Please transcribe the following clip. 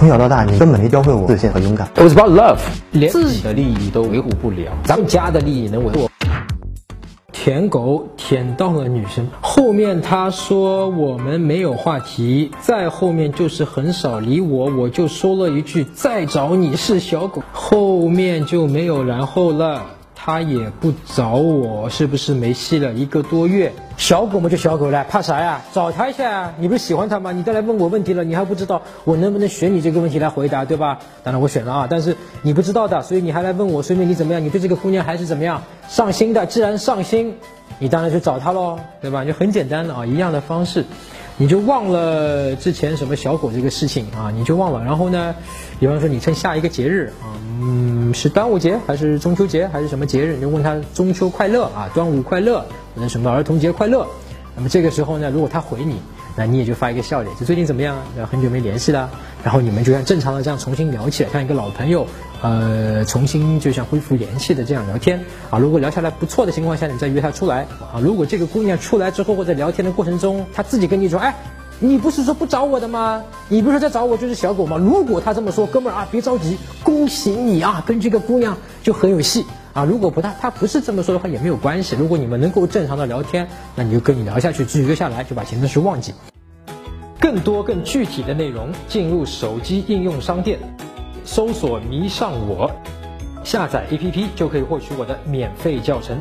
从小到大，你根本没教会我自信和勇敢。It was about love，连自己的利益都维护不了，咱们家的利益能维护？舔狗舔到了女生，后面他说我们没有话题，再后面就是很少理我，我就说了一句再找你是小狗，后面就没有然后了。他也不找我，是不是没戏了？一个多月，小狗嘛就小狗了，怕啥呀？找他一下呀！你不是喜欢他吗？你都来问我问题了，你还不知道我能不能选你这个问题来回答，对吧？当然我选了啊，但是你不知道的，所以你还来问我，说明你怎么样？你对这个姑娘还是怎么样上心的？既然上心，你当然去找她喽，对吧？就很简单的啊，一样的方式。你就忘了之前什么小伙这个事情啊，你就忘了。然后呢，比方说你趁下一个节日啊，嗯，是端午节还是中秋节还是什么节日，你就问他中秋快乐啊，端午快乐或者什么儿童节快乐。那么这个时候呢，如果他回你。那你也就发一个笑脸，就最近怎么样？很久没联系了，然后你们就像正常的这样重新聊起来，像一个老朋友，呃，重新就像恢复联系的这样聊天啊。如果聊下来不错的情况下，你再约她出来啊。如果这个姑娘出来之后或者聊天的过程中，她自己跟你说，哎，你不是说不找我的吗？你不是说在找我就是小狗吗？如果她这么说，哥们儿啊，别着急，恭喜你啊，跟这个姑娘就很有戏。啊，如果不她她不是这么说的话也没有关系。如果你们能够正常的聊天，那你就跟你聊下去，继续约下来，就把前的事忘记。更多更具体的内容，进入手机应用商店，搜索“迷上我”，下载 APP 就可以获取我的免费教程。